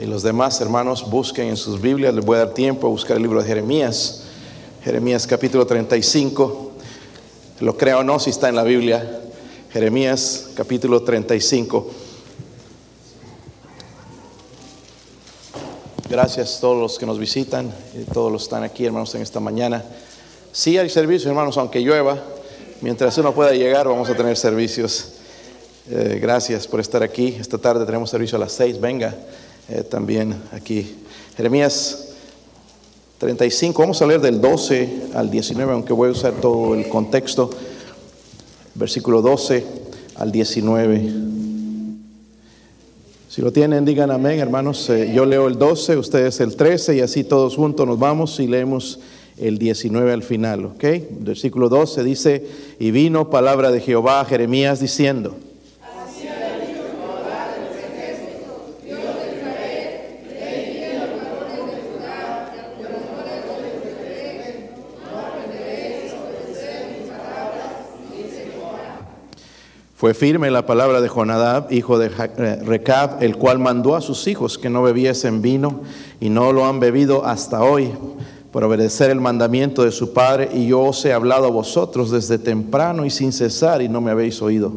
Y los demás hermanos busquen en sus Biblias, les voy a dar tiempo a buscar el libro de Jeremías. Jeremías capítulo 35. Lo crea o no si está en la Biblia. Jeremías capítulo 35. Gracias a todos los que nos visitan y todos los que están aquí, hermanos, en esta mañana. Sí hay servicios, hermanos, aunque llueva. Mientras uno pueda llegar, vamos a tener servicios. Eh, gracias por estar aquí. Esta tarde tenemos servicio a las seis. Venga eh, también aquí. Jeremías 35, vamos a leer del 12 al 19, aunque voy a usar todo el contexto. Versículo 12 al 19. Si lo tienen, digan amén, hermanos. Eh, yo leo el 12, ustedes el 13 y así todos juntos nos vamos y leemos el 19 al final, ¿ok? Versículo 12 dice, y vino palabra de Jehová a Jeremías diciendo, Fue firme la palabra de Jonadab, hijo de eh, Recab, el cual mandó a sus hijos que no bebiesen vino y no lo han bebido hasta hoy por obedecer el mandamiento de su padre y yo os he hablado a vosotros desde temprano y sin cesar y no me habéis oído.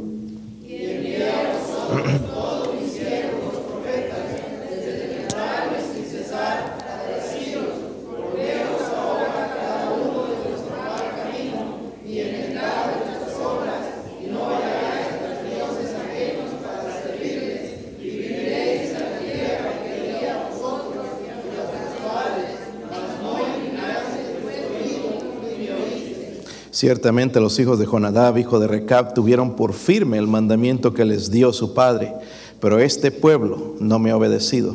Ciertamente los hijos de Jonadab, hijo de Recab, tuvieron por firme el mandamiento que les dio su padre, pero este pueblo no me ha obedecido.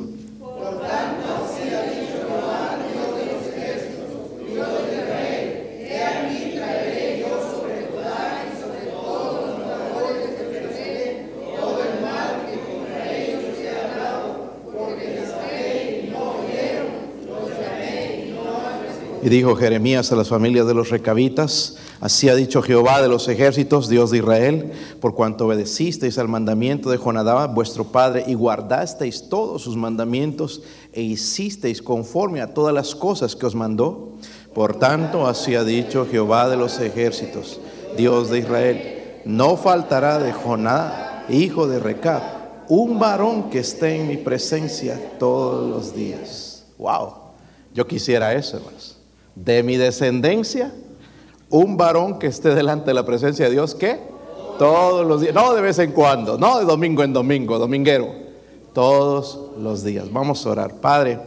Y dijo Jeremías a las familias de los recabitas, así ha dicho Jehová de los ejércitos, Dios de Israel, por cuanto obedecisteis al mandamiento de Jonadab, vuestro padre, y guardasteis todos sus mandamientos e hicisteis conforme a todas las cosas que os mandó. Por tanto, así ha dicho Jehová de los ejércitos, Dios de Israel, no faltará de Jonadab, hijo de Recab, un varón que esté en mi presencia todos los días. Wow, yo quisiera eso, hermanos de mi descendencia, un varón que esté delante de la presencia de Dios, ¿qué? Todos los días, no de vez en cuando, no de domingo en domingo, dominguero, todos los días. Vamos a orar. Padre,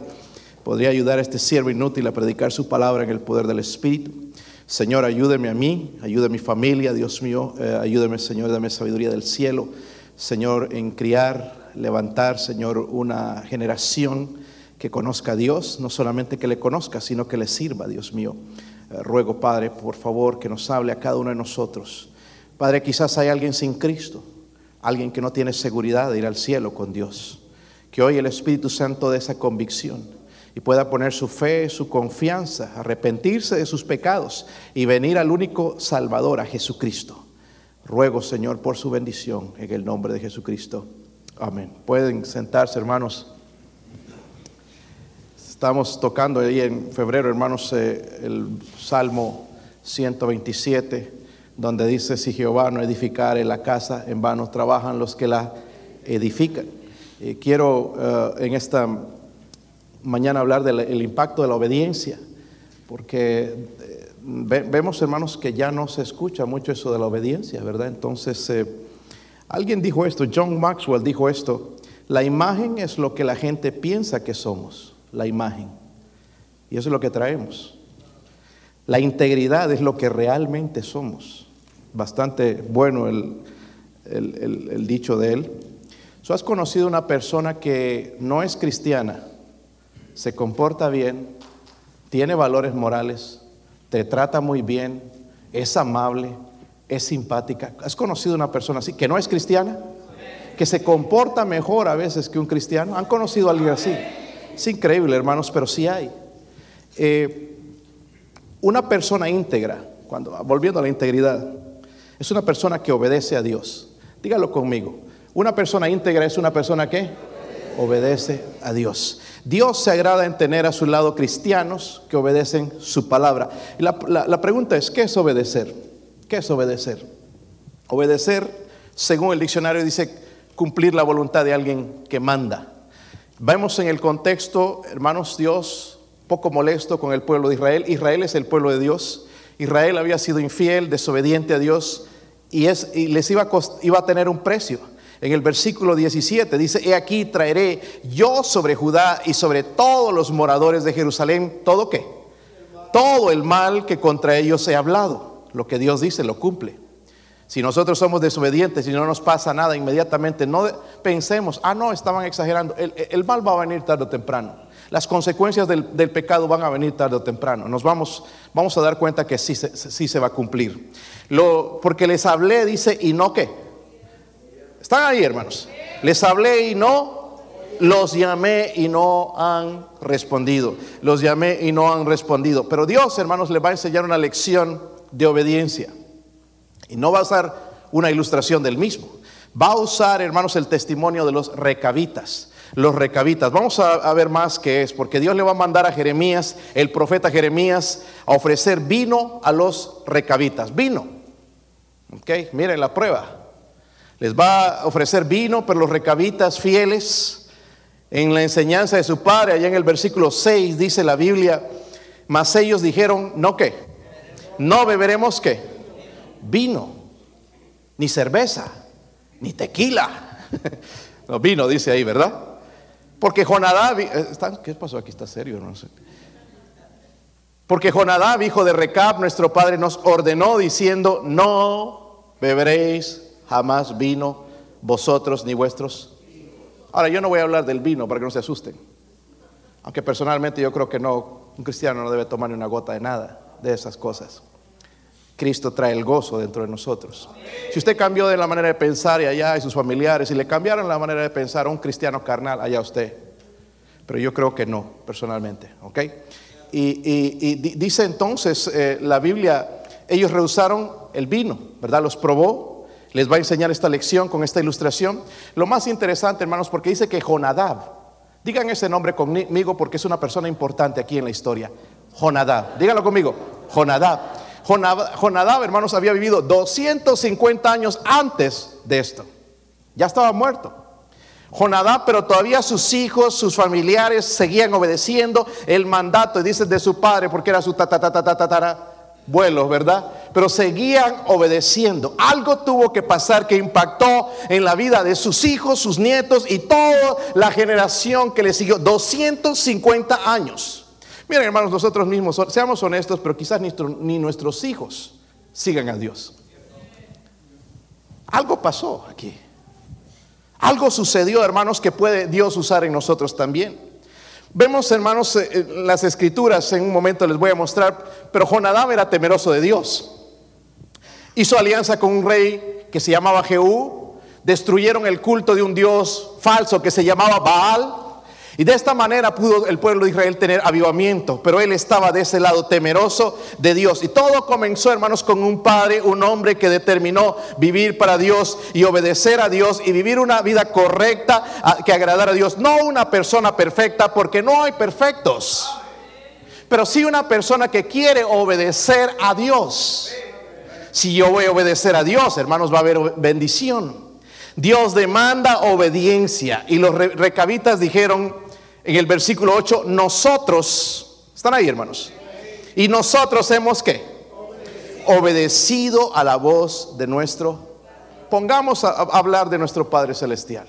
podría ayudar a este siervo inútil a predicar su palabra en el poder del Espíritu. Señor, ayúdeme a mí, ayude a mi familia, Dios mío, eh, ayúdeme, Señor, dame sabiduría del cielo, Señor, en criar, levantar, Señor, una generación que conozca a Dios, no solamente que le conozca, sino que le sirva, Dios mío. Eh, ruego, Padre, por favor, que nos hable a cada uno de nosotros. Padre, quizás hay alguien sin Cristo, alguien que no tiene seguridad de ir al cielo con Dios. Que hoy el Espíritu Santo dé esa convicción y pueda poner su fe, su confianza, arrepentirse de sus pecados y venir al único Salvador, a Jesucristo. Ruego, Señor, por su bendición en el nombre de Jesucristo. Amén. Pueden sentarse, hermanos. Estamos tocando ahí en febrero, hermanos, eh, el Salmo 127, donde dice, si Jehová no edificare la casa, en vano trabajan los que la edifican. Quiero eh, en esta mañana hablar del impacto de la obediencia, porque eh, vemos, hermanos, que ya no se escucha mucho eso de la obediencia, ¿verdad? Entonces, alguien dijo esto, John Maxwell dijo esto, la imagen es lo que la gente piensa que somos la imagen. Y eso es lo que traemos. La integridad es lo que realmente somos. Bastante bueno el, dicho de él. ¿So has conocido una persona que no es cristiana, se comporta bien, tiene valores morales, te trata muy bien, es amable, es simpática? ¿Has conocido una persona así que no es cristiana? Que se comporta mejor a veces que un cristiano. ¿Han conocido a alguien así? Es increíble, hermanos, pero sí hay. Eh, una persona íntegra, cuando, volviendo a la integridad, es una persona que obedece a Dios. Dígalo conmigo. Una persona íntegra es una persona que obedece a Dios. Dios se agrada en tener a su lado cristianos que obedecen su palabra. La- la pregunta es, ¿qué es obedecer? ¿Qué es obedecer? Obedecer, según el diccionario, dice cumplir la voluntad de alguien que manda. Vemos en el contexto, hermanos, Dios poco molesto con el pueblo de Israel. Israel es el pueblo de Dios. Israel había sido infiel, desobediente a Dios y, es, y les iba a, tener un precio. En el versículo 17 dice, he aquí traeré yo sobre Judá y sobre todos los moradores de Jerusalén, ¿todo qué? Todo el mal que contra ellos he hablado. Lo que Dios dice lo cumple. Si nosotros somos desobedientes y no nos pasa nada inmediatamente, no pensemos, ah, no, estaban exagerando. El, mal va a venir tarde o temprano. Las consecuencias del, del pecado van a venir tarde o temprano. Nos vamos, vamos a dar cuenta que sí, sí se va a cumplir. Lo, porque les hablé, dice, y no qué. Están ahí, hermanos. Les hablé y no, los llamé y no han respondido. Los llamé y no han respondido. Pero Dios, hermanos, les va a enseñar una lección de obediencia. Y no va a usar una ilustración del mismo. Va a usar, hermanos, el testimonio de los recabitas. Los recabitas. Vamos a, ver más qué es, porque Dios le va a mandar a Jeremías, el profeta Jeremías, a ofrecer vino a los recabitas. Vino. Ok, miren la prueba. Les va a ofrecer vino, pero los recabitas fieles, en la enseñanza de su padre, allá en el versículo 6 dice la Biblia, mas ellos dijeron, no qué, no beberemos qué, vino, ni cerveza, ni tequila. No, vino dice ahí, ¿verdad? Porque Jonadab, eh, ¿está- ¿qué pasó aquí? ¿Está serio? No sé. Porque Jonadab, hijo de Recab, nuestro padre, nos ordenó diciendo, no beberéis jamás vino vosotros ni vuestros. Ahora, yo no voy a hablar del vino para que no se asusten. Aunque personalmente yo creo que no, un cristiano no debe tomar ni una gota de nada de esas cosas. Cristo trae el gozo dentro de nosotros. Si usted cambió de la manera de pensar y allá y sus familiares, y le cambiaron la manera de pensar a un cristiano carnal, allá usted. Pero yo creo que no, personalmente, ¿ok? Y, y- y di- dice entonces eh, la Biblia, ellos rehusaron el vino, ¿verdad? Los probó. Les va a enseñar esta lección con esta ilustración. Lo más interesante, hermanos, porque dice que Jonadab, digan ese nombre conmigo porque es una persona importante aquí en la historia. Jonadab, díganlo conmigo, Jonadab. Jonadab, hermanos, había vivido 250 años antes de esto. Ya estaba muerto. Jonadab, pero todavía sus hijos, sus familiares seguían obedeciendo el mandato, dice de su padre, porque era su tatatatatara vuelo, ¿verdad? Pero seguían obedeciendo. Algo tuvo que pasar que impactó en la vida de sus hijos, sus nietos y toda la generación que le siguió. 250 años. Miren, hermanos, nosotros mismos, seamos honestos, pero quizás ni, nuestros hijos sigan a Dios. Algo pasó aquí. Algo sucedió, hermanos, que puede Dios usar en nosotros también. Vemos, hermanos, eh, las escrituras, en un momento les voy a mostrar, pero Jonadab era temeroso de Dios. Hizo alianza con un rey que se llamaba Jehú, destruyeron el culto de un dios falso que se llamaba Baal, y de esta manera pudo el pueblo de Israel tener avivamiento, pero él estaba de ese lado temeroso de Dios. Y todo comenzó, hermanos, con un padre, un hombre que determinó vivir para Dios y obedecer a Dios y vivir una vida correcta que agradara a Dios. No una persona perfecta, porque no hay perfectos, pero sí una persona que quiere obedecer a Dios. Si yo voy a obedecer a Dios, hermanos, va a haber bendición. Dios demanda obediencia. Y los recabitas dijeron en el versículo 8, nosotros, están ahí hermanos, y nosotros hemos que obedecido a la voz de nuestro, pongamos a, a hablar de nuestro Padre Celestial.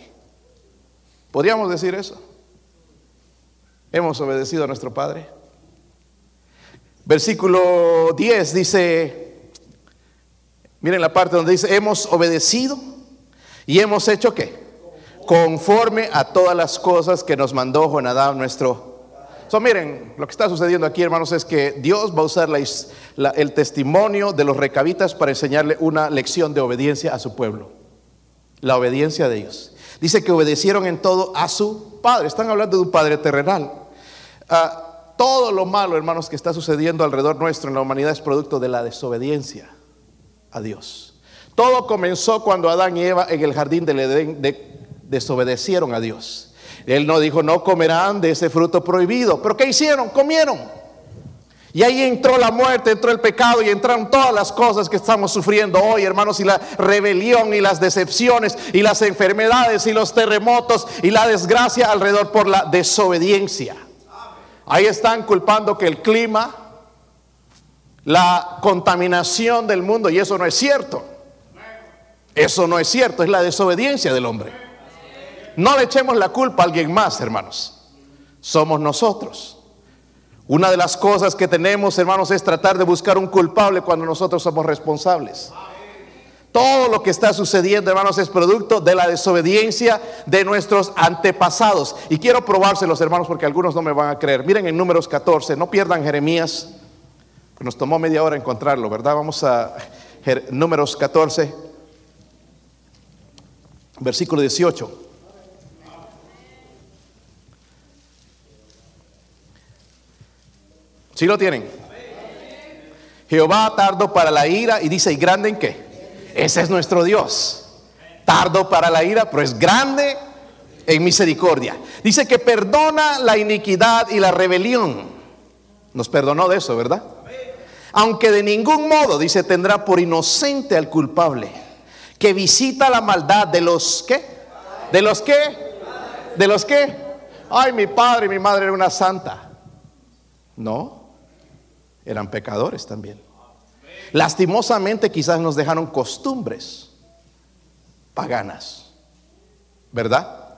¿Podríamos decir eso? ¿Hemos obedecido a nuestro Padre? Versículo 10 dice, miren la parte donde dice, hemos obedecido y hemos hecho qué? Conforme a todas las cosas que nos mandó Jonadab nuestro. So, miren, lo que está sucediendo aquí, hermanos, es que Dios va a usar el testimonio de los recabitas para enseñarle una lección de obediencia a su pueblo. La obediencia de ellos. Dice que obedecieron en todo a su padre. Están hablando de un padre terrenal. Uh, todo lo malo, hermanos, que está sucediendo alrededor nuestro en la humanidad es producto de la desobediencia a Dios. Todo comenzó cuando Adán y Eva en el jardín del Edén de, desobedecieron a Dios. Él no dijo, no comerán de ese fruto prohibido. Pero ¿qué hicieron? Comieron. Y ahí entró la muerte, entró el pecado y entraron todas las cosas que estamos sufriendo hoy, hermanos, y la rebelión y las decepciones y las enfermedades y los terremotos y la desgracia alrededor por la desobediencia. Ahí están culpando que el clima, la contaminación del mundo, y eso no es cierto. Eso no es cierto, es la desobediencia del hombre. No le echemos la culpa a alguien más, hermanos. Somos nosotros. Una de las cosas que tenemos, hermanos, es tratar de buscar un culpable cuando nosotros somos responsables. Todo lo que está sucediendo, hermanos, es producto de la desobediencia de nuestros antepasados. Y quiero probárselos, hermanos, porque algunos no me van a creer. Miren en números 14, no pierdan Jeremías. Nos tomó media hora encontrarlo, ¿verdad? Vamos a números 14, versículo 18. ¿Sí lo tienen? Jehová tardo para la ira y dice, ¿y grande en qué? Ese es nuestro Dios. Tardo para la ira, pero es grande en misericordia. Dice que perdona la iniquidad y la rebelión. Nos perdonó de eso, ¿verdad? Aunque de ningún modo, dice, tendrá por inocente al culpable, que visita la maldad de los que, de los que, de los que, ay, mi padre y mi madre era una santa. No, eran pecadores también. Lastimosamente quizás nos dejaron costumbres paganas, ¿verdad?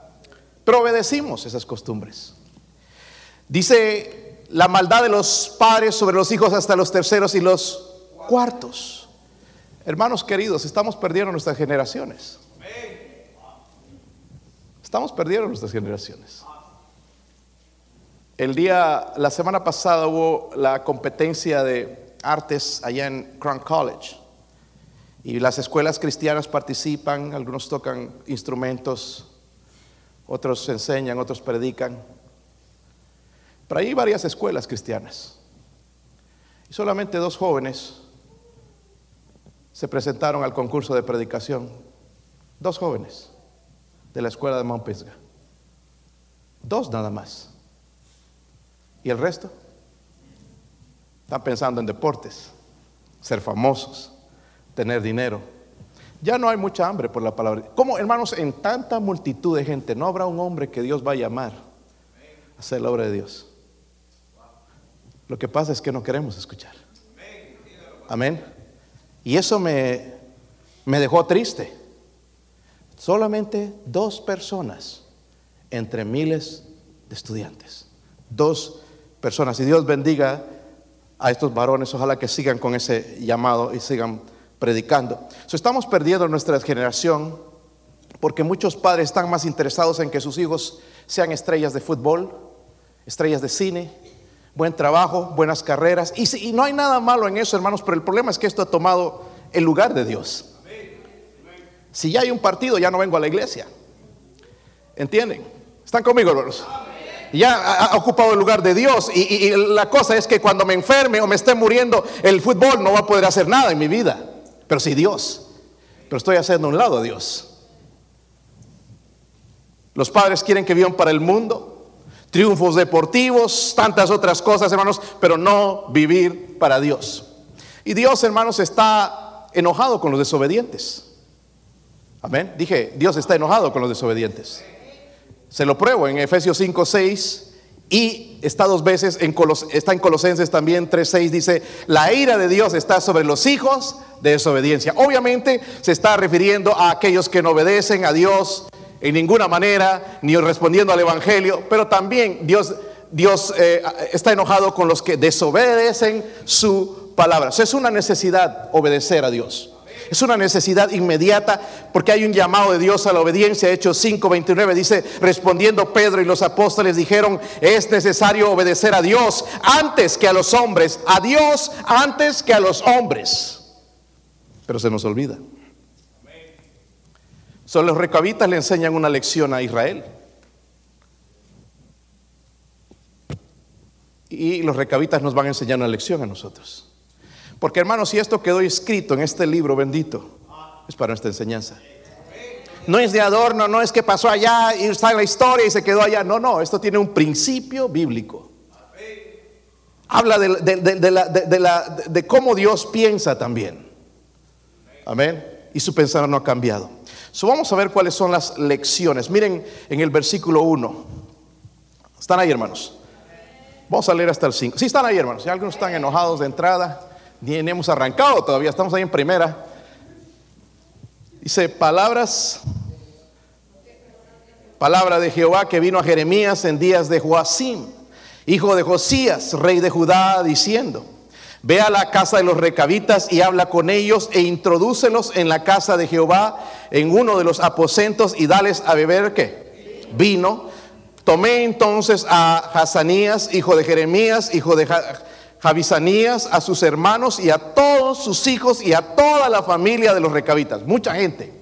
Pero obedecimos esas costumbres. Dice la maldad de los padres sobre los hijos hasta los terceros y los cuartos. Hermanos queridos, estamos perdiendo nuestras generaciones. Estamos perdiendo nuestras generaciones. El día, la semana pasada hubo la competencia de artes allá en Crown College. Y las escuelas cristianas participan, algunos tocan instrumentos, otros enseñan, otros predican. Pero hay varias escuelas cristianas. Y solamente dos jóvenes se presentaron al concurso de predicación. Dos jóvenes de la escuela de Mount. Dos nada más. ¿Y el resto? Están pensando en deportes, ser famosos, tener dinero. Ya no hay mucha hambre por la palabra. ¿Cómo, hermanos, en tanta multitud de gente no habrá un hombre que Dios va a llamar a hacer la obra de Dios? Lo que pasa es que no queremos escuchar. Amén. Y eso me, me dejó triste. Solamente dos personas entre miles de estudiantes. Dos personas. Y Dios bendiga a estos varones, ojalá que sigan con ese llamado y sigan predicando. estamos perdiendo nuestra generación porque muchos padres están más interesados en que sus hijos sean estrellas de fútbol, estrellas de cine, buen trabajo, buenas carreras. Y, y no hay nada malo en eso, hermanos, pero el problema es que esto ha tomado el lugar de Dios. Si ya hay un partido, ya no vengo a la iglesia. ¿Entienden? ¿Están conmigo, hermanos? Ya ha ocupado el lugar de Dios. Y, la cosa es que cuando me enferme o me esté muriendo, el fútbol no va a poder hacer nada en mi vida. Pero sí Dios. Pero estoy haciendo un lado a Dios. Los padres quieren que vivan para el mundo, triunfos deportivos, tantas otras cosas, hermanos, pero no vivir para Dios. Y Dios, hermanos, está enojado con los desobedientes. Amén. Dije, Dios está enojado con los desobedientes. Se lo pruebo en Efesios 5, 6 y está dos veces, en está en Colosenses también 3, 6, dice, la ira de Dios está sobre los hijos de desobediencia. Obviamente se está refiriendo a aquellos que no obedecen a Dios en ninguna manera, ni respondiendo al Evangelio, pero también Dios, Dios eh, está enojado con los que desobedecen su palabra. es una necesidad obedecer a Dios. Es una necesidad inmediata porque hay un llamado de Dios a la obediencia. Hechos 5:29 dice, respondiendo Pedro y los apóstoles dijeron, es necesario obedecer a Dios antes que a los hombres, a Dios antes que a los hombres. Pero se nos olvida. Son los recabitas le enseñan una lección a Israel. Y los recabitas nos van a enseñar una lección a nosotros. Porque hermanos, si esto quedó escrito en este libro bendito, es para nuestra enseñanza. No es de adorno, no es que pasó allá y está en la historia y se quedó allá. No, no, esto tiene un principio bíblico. Habla de, de, la, de, cómo Dios piensa también. Amén. Y su pensamiento no ha cambiado. Vamos a ver cuáles son las lecciones. Miren en el versículo 1. ¿Están ahí, hermanos? Vamos a leer hasta el 5. Sí, están ahí, hermanos. Si algunos están enojados de entrada, ni hemos arrancado todavía, estamos ahí en primera. Dice, palabras, palabra de Jehová que vino a Jeremías en días de Joacim, hijo de Josías, rey de Judá, diciendo, ve a la casa de los recabitas y habla con ellos e introdúcelos en la casa de Jehová, en uno de los aposentos y dales a beber qué? Vino. Tomé entonces a Hazanías, hijo de Jeremías, hijo de Javisanías, a sus hermanos y a todos sus hijos y a toda la familia de los recabitas. Mucha gente,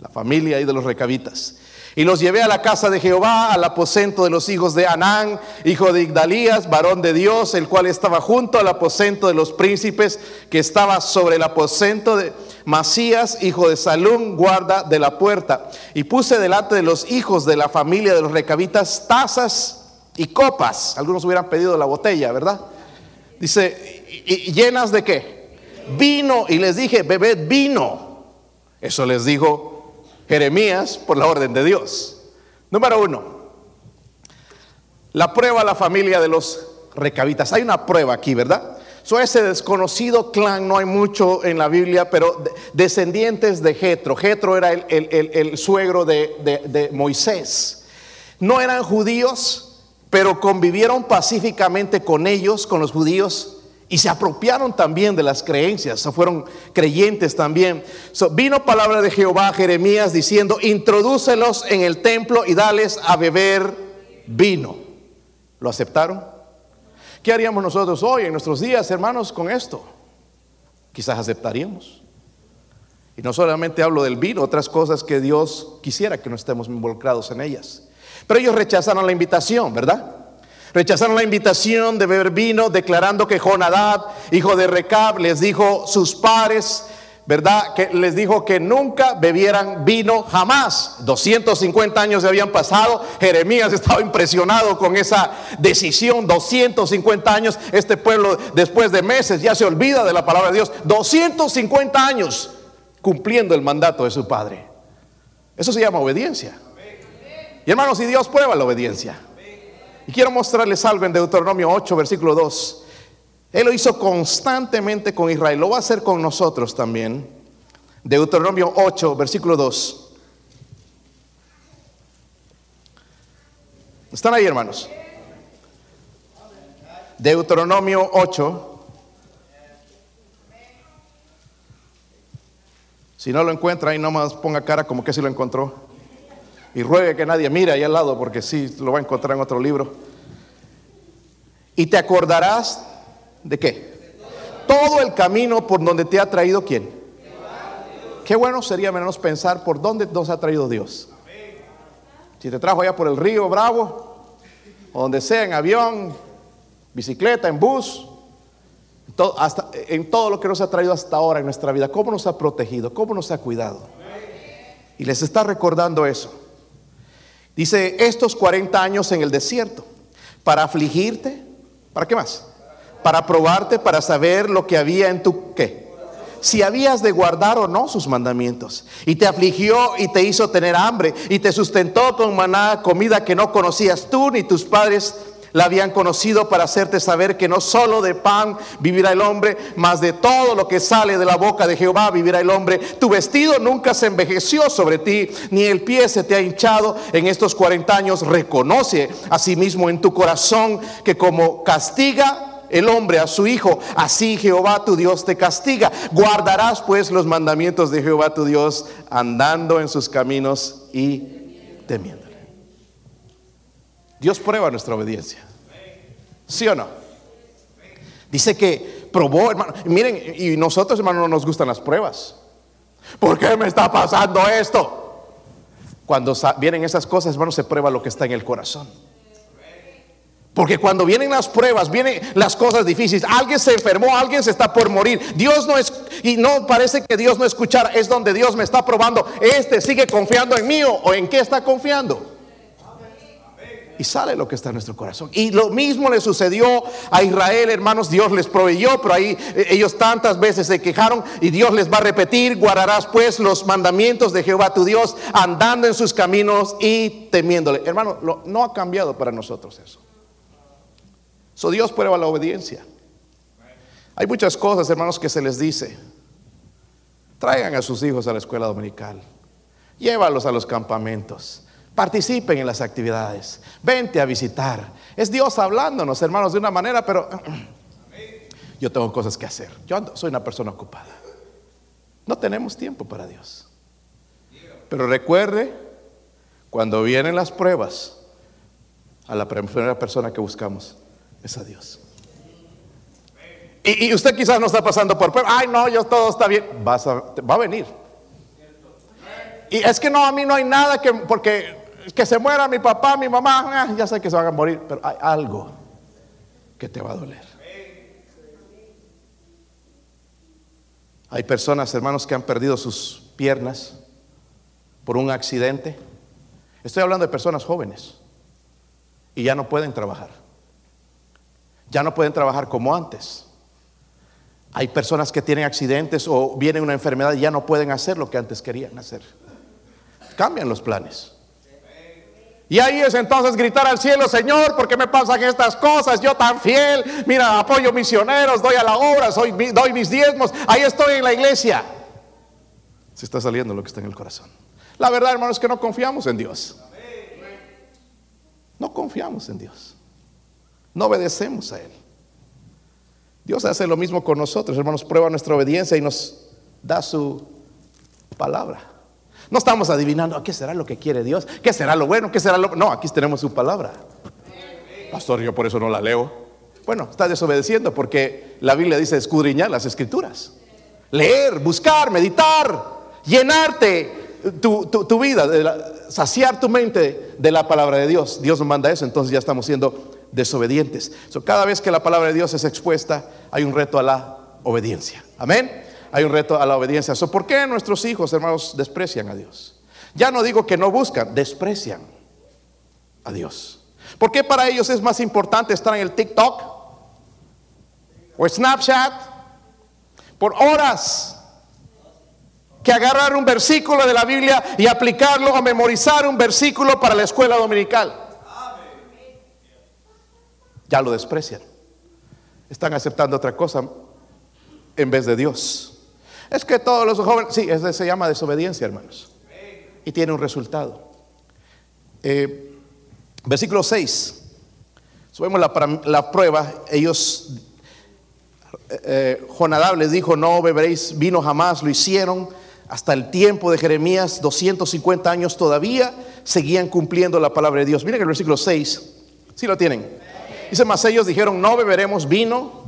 la familia ahí de los recabitas. Y los llevé a la casa de Jehová, al aposento de los hijos de Anán, hijo de Igdalías, varón de Dios, el cual estaba junto al aposento de los príncipes, que estaba sobre el aposento de Masías, hijo de Salún, guarda de la puerta. Y puse delante de los hijos de la familia de los recabitas tazas y copas. Algunos hubieran pedido la botella, ¿verdad? Dice, ¿y llenas de qué? Vino. Y les dije, bebed vino. Eso les dijo Jeremías por la orden de Dios. Número uno, la prueba a la familia de los recabitas. Hay una prueba aquí, ¿verdad? So, ese desconocido clan, no hay mucho en la Biblia, pero descendientes de Jetro. Jetro era el, suegro de, de Moisés. No eran judíos, pero convivieron pacíficamente con ellos, con los judíos, y se apropiaron también de las creencias, fueron creyentes también. vino palabra de Jehová a Jeremías diciendo, introdúcelos en el templo y dales a beber vino. ¿Lo aceptaron? ¿Qué haríamos nosotros hoy en nuestros días, hermanos, con esto? Quizás aceptaríamos. Y no solamente hablo del vino, otras cosas que Dios quisiera que no estemos involucrados en ellas. Pero ellos rechazaron la invitación, ¿verdad? Rechazaron la invitación de beber vino, declarando que Jonadab, hijo de Recab, les dijo sus pares, ¿verdad? Que les dijo que nunca bebieran vino jamás. 250 años se habían pasado. Jeremías estaba impresionado con esa decisión. 250 años. Este pueblo, después de meses, ya se olvida de la palabra de Dios. 250 años cumpliendo el mandato de su padre. Eso se llama obediencia. Y hermanos, y Dios prueba la obediencia. Y quiero mostrarles algo en Deuteronomio 8, versículo 2. Él lo hizo constantemente con Israel, lo va a hacer con nosotros también. Deuteronomio 8, versículo 2. ¿Están ahí, hermanos? Deuteronomio 8. Si no lo encuentra, ahí nomás ponga cara como que si lo encontró y ruegue que nadie mire ahí al lado porque sí lo va a encontrar en otro libro. Y te acordarás de qué? Todo el camino por donde te ha traído quién. Qué bueno sería menos pensar por dónde nos ha traído Dios. Si te trajo allá por el río Bravo, o donde sea, en avión, bicicleta, en bus, hasta, en todo lo que nos ha traído hasta ahora en nuestra vida, cómo nos ha protegido, cómo nos ha cuidado. Y les está recordando eso. Dice, estos 40 años en el desierto, para afligirte, ¿para qué más? Para probarte, para saber lo que había en tu qué. Si habías de guardar o no sus mandamientos. Y te afligió y te hizo tener hambre y te sustentó con maná, comida que no conocías tú ni tus padres la habían conocido para hacerte saber que no solo de pan vivirá el hombre, mas de todo lo que sale de la boca de Jehová vivirá el hombre. Tu vestido nunca se envejeció sobre ti, ni el pie se te ha hinchado en estos 40 años. Reconoce asimismo en tu corazón que como castiga el hombre a su hijo, así Jehová tu Dios te castiga. Guardarás pues los mandamientos de Jehová tu Dios, andando en sus caminos y temiendo. Dios prueba nuestra obediencia. ¿Sí o no? Dice que probó, hermano. Miren, y nosotros, hermano, no nos gustan las pruebas. ¿Por qué me está pasando esto? Cuando vienen esas cosas, hermano, se prueba lo que está en el corazón. Porque cuando vienen las pruebas, vienen las cosas difíciles, alguien se enfermó, alguien se está por morir. Dios no es y no parece que Dios no escuchara, es donde Dios me está probando. Este sigue confiando en mí o en qué está confiando y sale lo que está en nuestro corazón. Y lo mismo le sucedió a Israel, hermanos, Dios les proveyó, pero ahí eh, ellos tantas veces se quejaron y Dios les va a repetir, guardarás pues los mandamientos de Jehová tu Dios, andando en sus caminos y temiéndole. Hermano, no ha cambiado para nosotros eso. So Dios prueba la obediencia. Hay muchas cosas, hermanos, que se les dice. Traigan a sus hijos a la escuela dominical. Llévalos a los campamentos. Participen en las actividades. Vente a visitar. Es Dios hablándonos, hermanos, de una manera, pero yo tengo cosas que hacer. Yo soy una persona ocupada. No tenemos tiempo para Dios. Pero recuerde, cuando vienen las pruebas, a la primera persona que buscamos es a Dios. Y, usted quizás no está pasando por prueba. Ay, no, yo todo está bien. va a venir. Y es que no, a mí no hay nada que, porque que se muera mi papá, mi mamá, ah, ya sé que se van a morir, pero hay algo que te va a doler. Hay personas, hermanos, que han perdido sus piernas por un accidente. Estoy hablando de personas jóvenes y ya no pueden trabajar. Ya no pueden trabajar como antes. Hay personas que tienen accidentes o viene una enfermedad y ya no pueden hacer lo que antes querían hacer. Cambian los planes. Y ahí es entonces gritar al cielo, Señor, ¿por qué me pasan estas cosas? Yo tan fiel, mira, apoyo misioneros, doy a la obra, soy, doy mis diezmos, ahí estoy en la iglesia. Se está saliendo lo que está en el corazón. La verdad, hermanos, es que no confiamos en Dios. No confiamos en Dios. No obedecemos a Él. Dios hace lo mismo con nosotros, hermanos, prueba nuestra obediencia y nos da su palabra. No estamos adivinando, ¿qué será lo que quiere Dios? ¿Qué será lo bueno? ¿Qué será lo.? No, aquí tenemos su palabra. Pastor, yo por eso no la leo. Bueno, está desobedeciendo porque la Biblia dice escudriñar las escrituras. Leer, buscar, meditar, llenarte tu, vida, saciar tu mente de la palabra de Dios. Dios nos manda eso, entonces ya estamos siendo desobedientes. cada vez que la palabra de Dios es expuesta, hay un reto a la obediencia. Amén hay un reto a la obediencia. ¿Por qué nuestros hijos, hermanos, desprecian a Dios? Ya no digo que no buscan, desprecian a Dios. ¿Por qué para ellos es más importante estar en el TikTok o Snapchat por horas que agarrar un versículo de la Biblia y aplicarlo o memorizar un versículo para la escuela dominical? Ya lo desprecian. Están aceptando otra cosa en vez de Dios. Es que todos los jóvenes, sí, eso se llama desobediencia, hermanos. Y tiene un resultado. Eh, versículo 6. Subimos la, prueba. Ellos, eh, eh, Jonadab les dijo, no beberéis vino jamás. Lo hicieron hasta el tiempo de Jeremías, 250 años todavía, seguían cumpliendo la palabra de Dios. Miren el versículo 6. Si lo tienen. Dice, más ellos dijeron, no beberemos vino,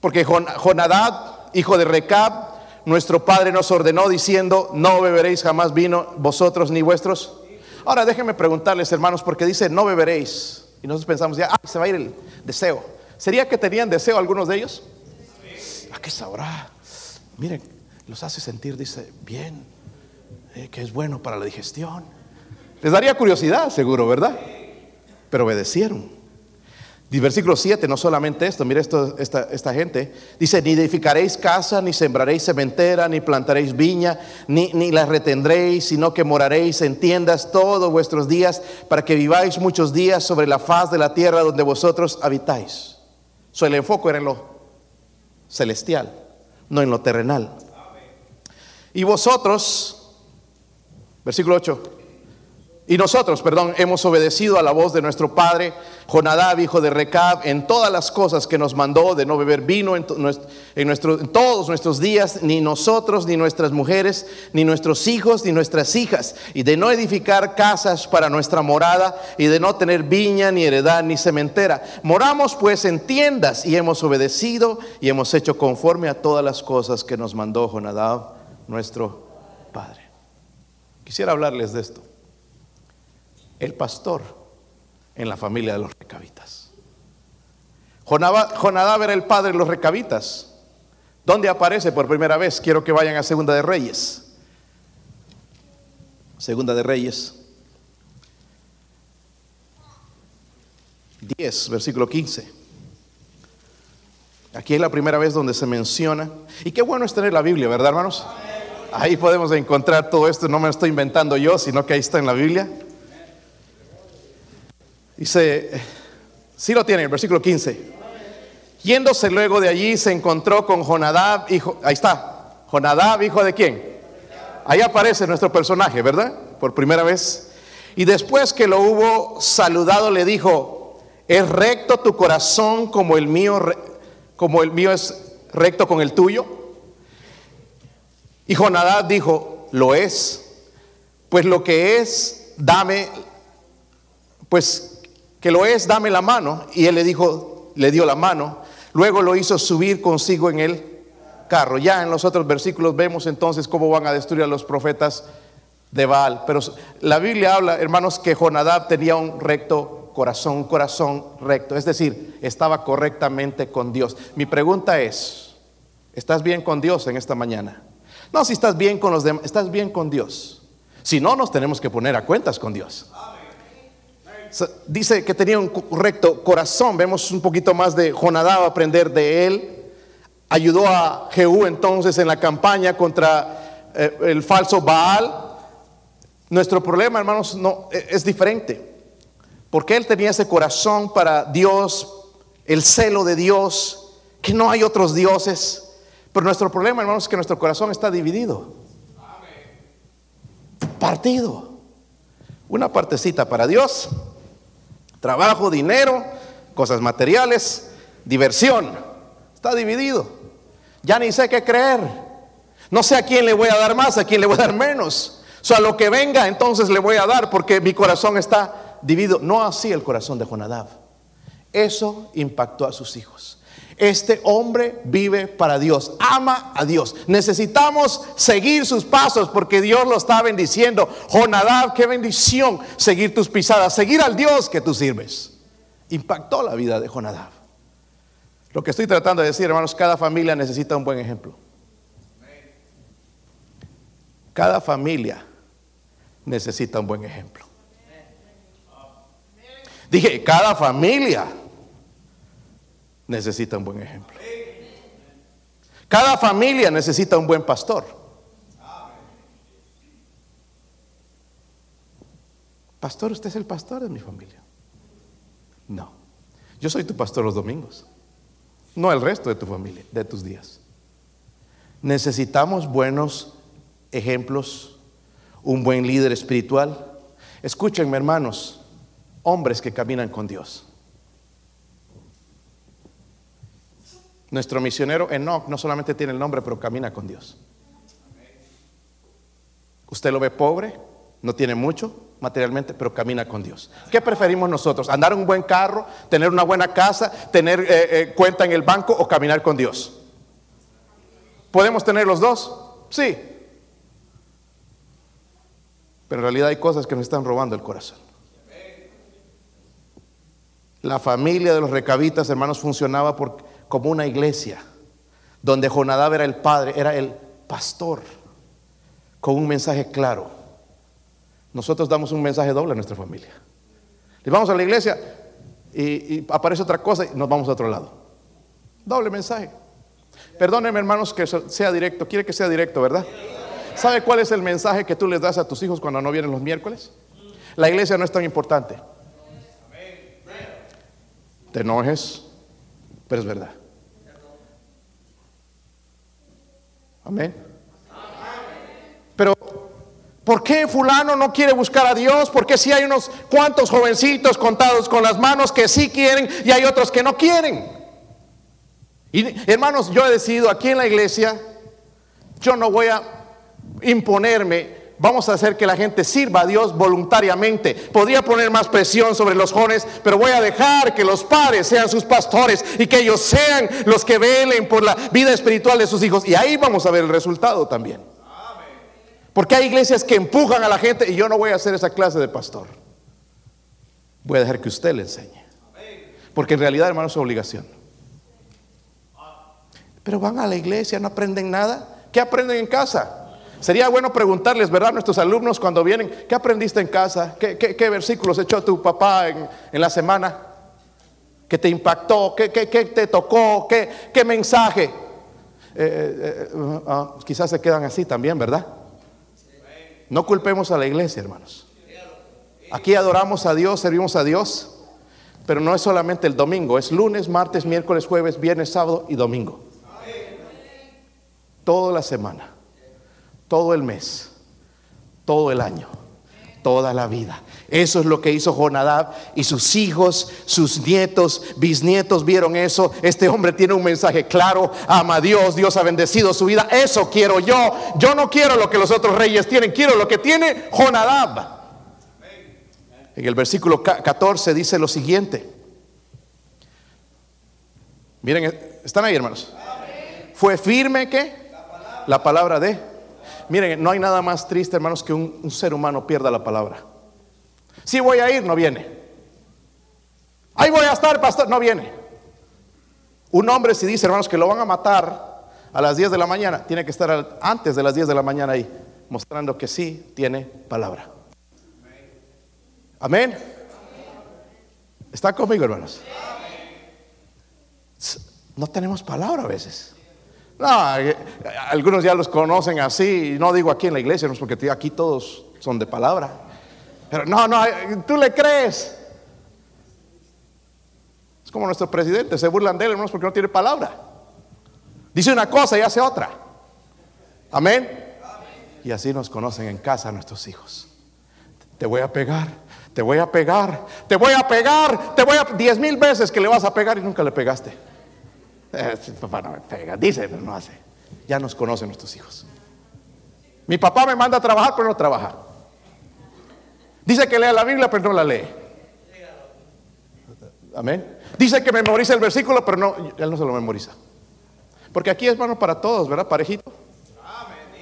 porque Jonadab, hijo de Recab, nuestro Padre nos ordenó diciendo, no beberéis jamás vino vosotros ni vuestros. Ahora déjenme preguntarles, hermanos, porque dice, no beberéis. Y nosotros pensamos, ya, se va a ir el deseo. ¿Sería que tenían deseo algunos de ellos? ¿A qué sabrá? Miren, los hace sentir, dice, bien, eh, que es bueno para la digestión. Les daría curiosidad, seguro, ¿verdad? Pero obedecieron. Versículo 7, no solamente esto, mire esto, esta, esta, gente, dice, ni edificaréis casa, ni sembraréis cementera, ni plantaréis viña, ni, ni la retendréis, sino que moraréis en tiendas todos vuestros días, para que viváis muchos días sobre la faz de la tierra donde vosotros habitáis. So, el enfoque era en lo celestial, no en lo terrenal. Y vosotros, versículo 8, y nosotros, perdón, hemos obedecido a la voz de nuestro padre Jonadab, hijo de Recab, en todas las cosas que nos mandó de no beber vino en, en todos nuestros días, ni nosotros, ni nuestras mujeres, ni nuestros hijos, ni nuestras hijas, y de no edificar casas para nuestra morada, y de no tener viña, ni heredad, ni cementera. Moramos pues en tiendas y hemos obedecido y hemos hecho conforme a todas las cosas que nos mandó Jonadab, nuestro padre. Quisiera hablarles de esto el pastor en la familia de los recabitas. Jonadab era el padre de los recabitas, ¿Dónde aparece por primera vez? Quiero que vayan a Segunda de Reyes. Segunda de Reyes. 10, versículo 15. Aquí es la primera vez donde se menciona. Y qué bueno es tener la Biblia, ¿verdad, hermanos? Ahí podemos encontrar todo esto. No me lo estoy inventando yo, sino que ahí está en la Biblia. Dice, sí lo tiene, el versículo 15. Yéndose luego de allí, se encontró con Jonadab, hijo, ahí está, Jonadab, hijo de quién? Ahí aparece nuestro personaje, ¿verdad? Por primera vez. Y después que lo hubo saludado, le dijo, ¿es recto tu corazón como el mío, como el mío es recto con el tuyo? Y Jonadab dijo, lo es, pues lo que es, dame, pues que lo es, dame la mano. Y él le dijo, le dio la mano. Luego lo hizo subir consigo en el carro. Ya en los otros versículos vemos entonces cómo van a destruir a los profetas de Baal. Pero la Biblia habla, hermanos, que Jonadab tenía un recto corazón, un corazón recto. Es decir, estaba correctamente con Dios. Mi pregunta es, ¿estás bien con Dios en esta mañana? No, si estás bien con los demás, estás bien con Dios. Si no, nos tenemos que poner a cuentas con Dios. Dice que tenía un recto corazón. Vemos un poquito más de Jonadab aprender de él. Ayudó a Jehú entonces en la campaña contra eh, el falso Baal. Nuestro problema, hermanos, no e, es diferente. Porque él tenía ese corazón para Dios, el celo de Dios, que no hay otros dioses. Pero nuestro problema, hermanos, es que nuestro corazón está dividido. Partido. Una partecita para Dios Trabajo, dinero, cosas materiales, diversión. Está dividido. Ya ni sé qué creer. No sé a quién le voy a dar más, a quién le voy a dar menos. O sea, lo que venga, entonces le voy a dar porque mi corazón está dividido. No así el corazón de Jonadab. Eso impactó a sus hijos. Este hombre vive para Dios, ama a Dios. Necesitamos seguir sus pasos porque Dios lo está bendiciendo. Jonadab, qué bendición seguir tus pisadas, seguir al Dios que tú sirves. Impactó la vida de Jonadab. Lo que estoy tratando de decir, hermanos, cada familia necesita un buen ejemplo. Cada familia necesita un buen ejemplo. Dije, cada familia necesita un buen ejemplo. Cada familia necesita un buen pastor. Pastor, usted es el pastor de mi familia. No, yo soy tu pastor los domingos, no el resto de tu familia, de tus días. Necesitamos buenos ejemplos, un buen líder espiritual. Escúchenme, hermanos, hombres que caminan con Dios. Nuestro misionero Enoch no solamente tiene el nombre, pero camina con Dios. Usted lo ve pobre, no tiene mucho materialmente, pero camina con Dios. ¿Qué preferimos nosotros? ¿Andar en un buen carro, tener una buena casa, tener eh, eh, cuenta en el banco o caminar con Dios? ¿Podemos tener los dos? Sí. Pero en realidad hay cosas que nos están robando el corazón. La familia de los recabitas, hermanos, funcionaba porque como una iglesia, donde Jonadab era el padre, era el pastor, con un mensaje claro. Nosotros damos un mensaje doble a nuestra familia. Le vamos a la iglesia y, aparece otra cosa y nos vamos a otro lado. Doble mensaje. Perdónenme hermanos que sea directo, quiere que sea directo, ¿verdad? ¿Sabe cuál es el mensaje que tú les das a tus hijos cuando no vienen los miércoles? La iglesia no es tan importante. Te enojes, pero es verdad. Amén. Pero, ¿por qué fulano no quiere buscar a Dios? Porque si hay unos cuantos jovencitos contados con las manos que sí quieren y hay otros que no quieren? Y hermanos, yo he decidido aquí en la iglesia, yo no voy a imponerme vamos a hacer que la gente sirva a Dios voluntariamente. Podría poner más presión sobre los jóvenes, pero voy a dejar que los padres sean sus pastores y que ellos sean los que velen por la vida espiritual de sus hijos. Y ahí vamos a ver el resultado también. Porque hay iglesias que empujan a la gente y yo no voy a hacer esa clase de pastor. Voy a dejar que usted le enseñe. Porque en realidad, hermano, es obligación. pero van a la iglesia, no aprenden nada. ¿Qué aprenden en casa? Sería bueno preguntarles, ¿verdad? Nuestros alumnos cuando vienen, ¿qué aprendiste en casa? ¿Qué, versículos echó tu papá en, la semana? ¿Qué te impactó? ¿Qué, te tocó? ¿Qué, mensaje? Eh, eh, eh, ah, quizás se quedan así también, ¿verdad? No culpemos a la iglesia, hermanos. Aquí adoramos a Dios, servimos a Dios, pero no es solamente el domingo, es lunes, martes, miércoles, jueves, viernes, sábado y domingo. Toda la semana todo el mes, todo el año, toda la vida. Eso es lo que hizo Jonadab y sus hijos, sus nietos, bisnietos vieron eso. Este hombre tiene un mensaje claro, ama a Dios, Dios ha bendecido su vida. Eso quiero yo. Yo no quiero lo que los otros reyes tienen, quiero lo que tiene Jonadab. En el versículo 14 dice lo siguiente. Miren, ¿están ahí hermanos? Fue firme que la palabra de Miren, no hay nada más triste, hermanos, que un, ser humano pierda la palabra. Si voy a ir, no viene. Ahí voy a estar, pastor, no viene. Un hombre si dice, hermanos, que lo van a matar a las 10 de la mañana, tiene que estar antes de las 10 de la mañana ahí, mostrando que sí tiene palabra. Amén. ¿Está conmigo, hermanos? No tenemos palabra a veces. No, eh, algunos ya los conocen así, no digo aquí en la iglesia, no es porque aquí todos son de palabra. Pero no, no, eh, tú le crees. Es como nuestro presidente, se burlan de él, hermanos, porque no tiene palabra. Dice una cosa y hace otra. Amén. Y así nos conocen en casa nuestros hijos. Te voy a pegar, te voy a pegar, te voy a pegar, te voy a... Diez mil veces que le vas a pegar y nunca le pegaste. Papá no me pega, dice, pero no hace. Ya nos conocen nuestros hijos. Mi papá me manda a trabajar, pero no trabaja. Dice que lea la Biblia, pero no la lee. Amén. Dice que memoriza el versículo, pero no, él no se lo memoriza. Porque aquí es bueno para todos, ¿verdad? Parejito.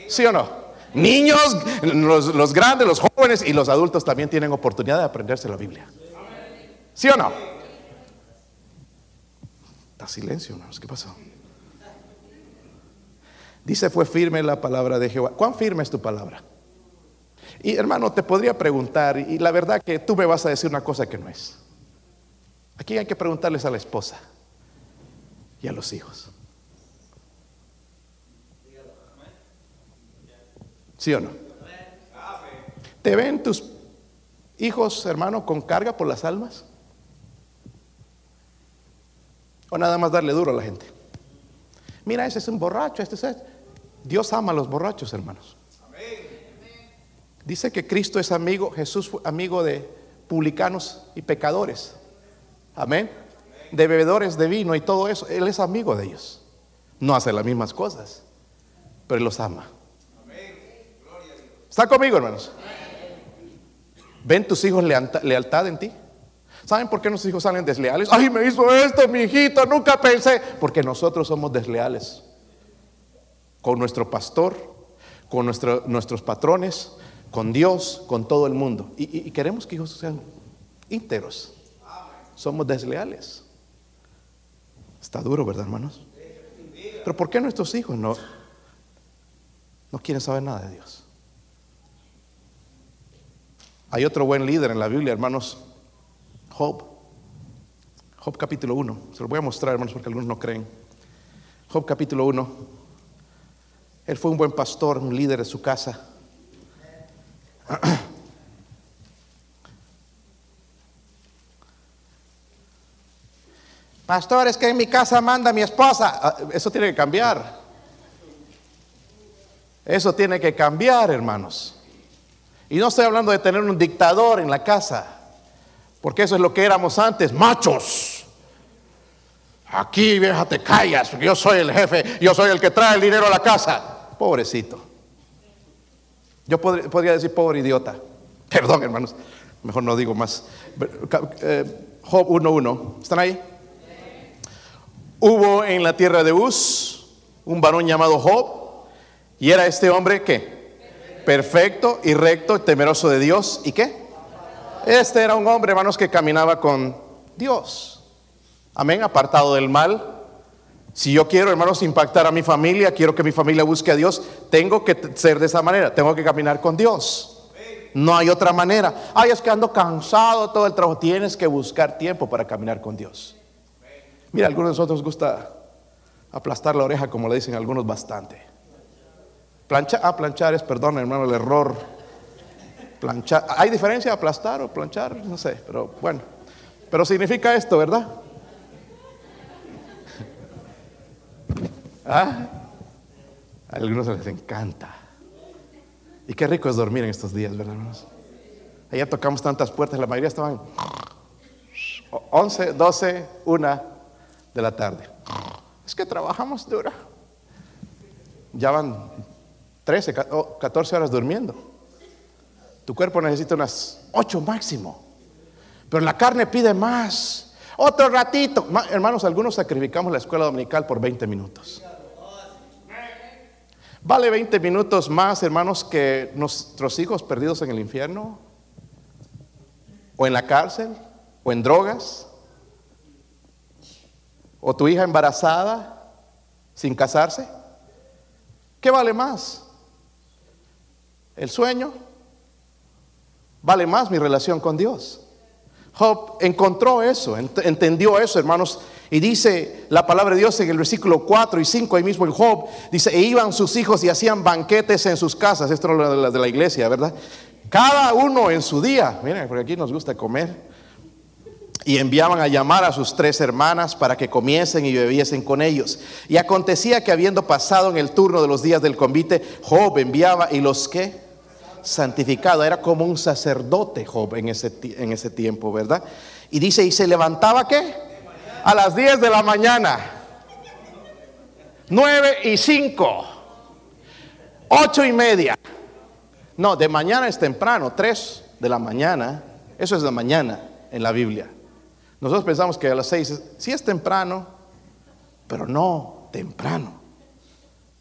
¿Sí o no? Niños, los, los, grandes, los jóvenes y los adultos también tienen oportunidad de aprenderse la Biblia. ¿Sí o no? Está silencio, hermanos. ¿Qué pasó? Dice, fue firme la palabra de Jehová. ¿Cuán firme es tu palabra? Y hermano, te podría preguntar, y la verdad que tú me vas a decir una cosa que no es. Aquí hay que preguntarles a la esposa y a los hijos. ¿Sí o no? ¿Te ven tus hijos, hermano, con carga por las almas? O nada más darle duro a la gente. Mira, ese es un borracho, este es... Dios ama a los borrachos, hermanos. Dice que Cristo es amigo, Jesús fue amigo de publicanos y pecadores. Amén. De bebedores de vino y todo eso. Él es amigo de ellos. No hace las mismas cosas, pero los ama. ¿Está conmigo, hermanos? ¿Ven tus hijos lealtad en ti? ¿Saben por qué nuestros hijos salen desleales? Ay, me hizo esto, mi hijito, nunca pensé. Porque nosotros somos desleales con nuestro pastor, con nuestros patrones, con Dios, con todo el mundo. Y, queremos que hijos sean íntegros. Somos desleales. Está duro, ¿verdad, hermanos? Pero ¿por qué nuestros hijos no, no quieren saber nada de Dios? Hay otro buen líder en la Biblia, hermanos, Job. Job capítulo 1. Se lo voy a mostrar, hermanos, porque algunos no creen. Job capítulo 1. Él fue un buen pastor, un líder de su casa. Pastor, es que en mi casa manda mi esposa. Ah, eso tiene que cambiar. Eso tiene que cambiar, hermanos. Y no estoy hablando de tener un dictador en la casa. Porque eso es lo que éramos antes, machos. Aquí, vieja, te callas, yo soy el jefe, yo soy el que trae el dinero a la casa. Pobrecito. Yo podría, decir pobre idiota. Perdón, hermanos. Mejor no digo más. Eh, Job 1.1. ¿Están ahí? Hubo en la tierra de Uz un varón llamado Job. Y era este hombre que perfecto y recto, temeroso de Dios. ¿Y qué? Este era un hombre, hermanos, que caminaba con Dios. Amén, apartado del mal Si yo quiero, hermanos, impactar a mi familia, quiero que mi familia busque a Dios, tengo que ser de esa manera, tengo que caminar con Dios. No hay otra manera. Ay, es que ando cansado todo el trabajo. Tienes que buscar tiempo para caminar con Dios. Mira, algunos de nosotros gusta aplastar la oreja, como le dicen algunos bastante. Planchar, ah, planchar es, perdón, hermano, el error. Planchar. ¿Hay diferencia aplastar o planchar? No sé, pero bueno. Pero significa esto, ¿verdad? ¿Ah? A algunos les encanta. Y qué rico es dormir en estos días, ¿verdad, hermanos? Allá tocamos tantas puertas, la mayoría estaban 11, 12, 1 de la tarde. Es que trabajamos duro. Ya van 13, 14 horas durmiendo. Tu cuerpo necesita unas 8 máximo. Pero la carne pide más. Otro ratito. Hermanos, algunos sacrificamos la escuela dominical por 20 minutos. ¿Vale 20 minutos más, hermanos, que nuestros hijos perdidos en el infierno? ¿O en la cárcel? ¿O en drogas? ¿O tu hija embarazada sin casarse? ¿Qué vale más? ¿El sueño? ¿Vale más mi relación con Dios? Job encontró eso, entendió eso, hermanos, y dice la palabra de Dios en el versículo 4 y 5, ahí mismo en Job, dice, e iban sus hijos y hacían banquetes en sus casas. Esto es lo de la iglesia, ¿verdad? Cada uno en su día. Miren, porque aquí nos gusta comer. Y enviaban a llamar a sus tres hermanas para que comiesen y bebiesen con ellos. Y acontecía que habiendo pasado en el turno de los días del convite, Job enviaba y los que santificado, era como un sacerdote Job en ese, en ese tiempo, ¿verdad? Y dice, y se levantaba qué? a las 10 de la mañana. 9 y 5. 8 y media. No, de mañana es temprano, 3 de la mañana. Eso es de mañana en la Biblia. Nosotros pensamos que a las 6 sí es temprano, pero no temprano.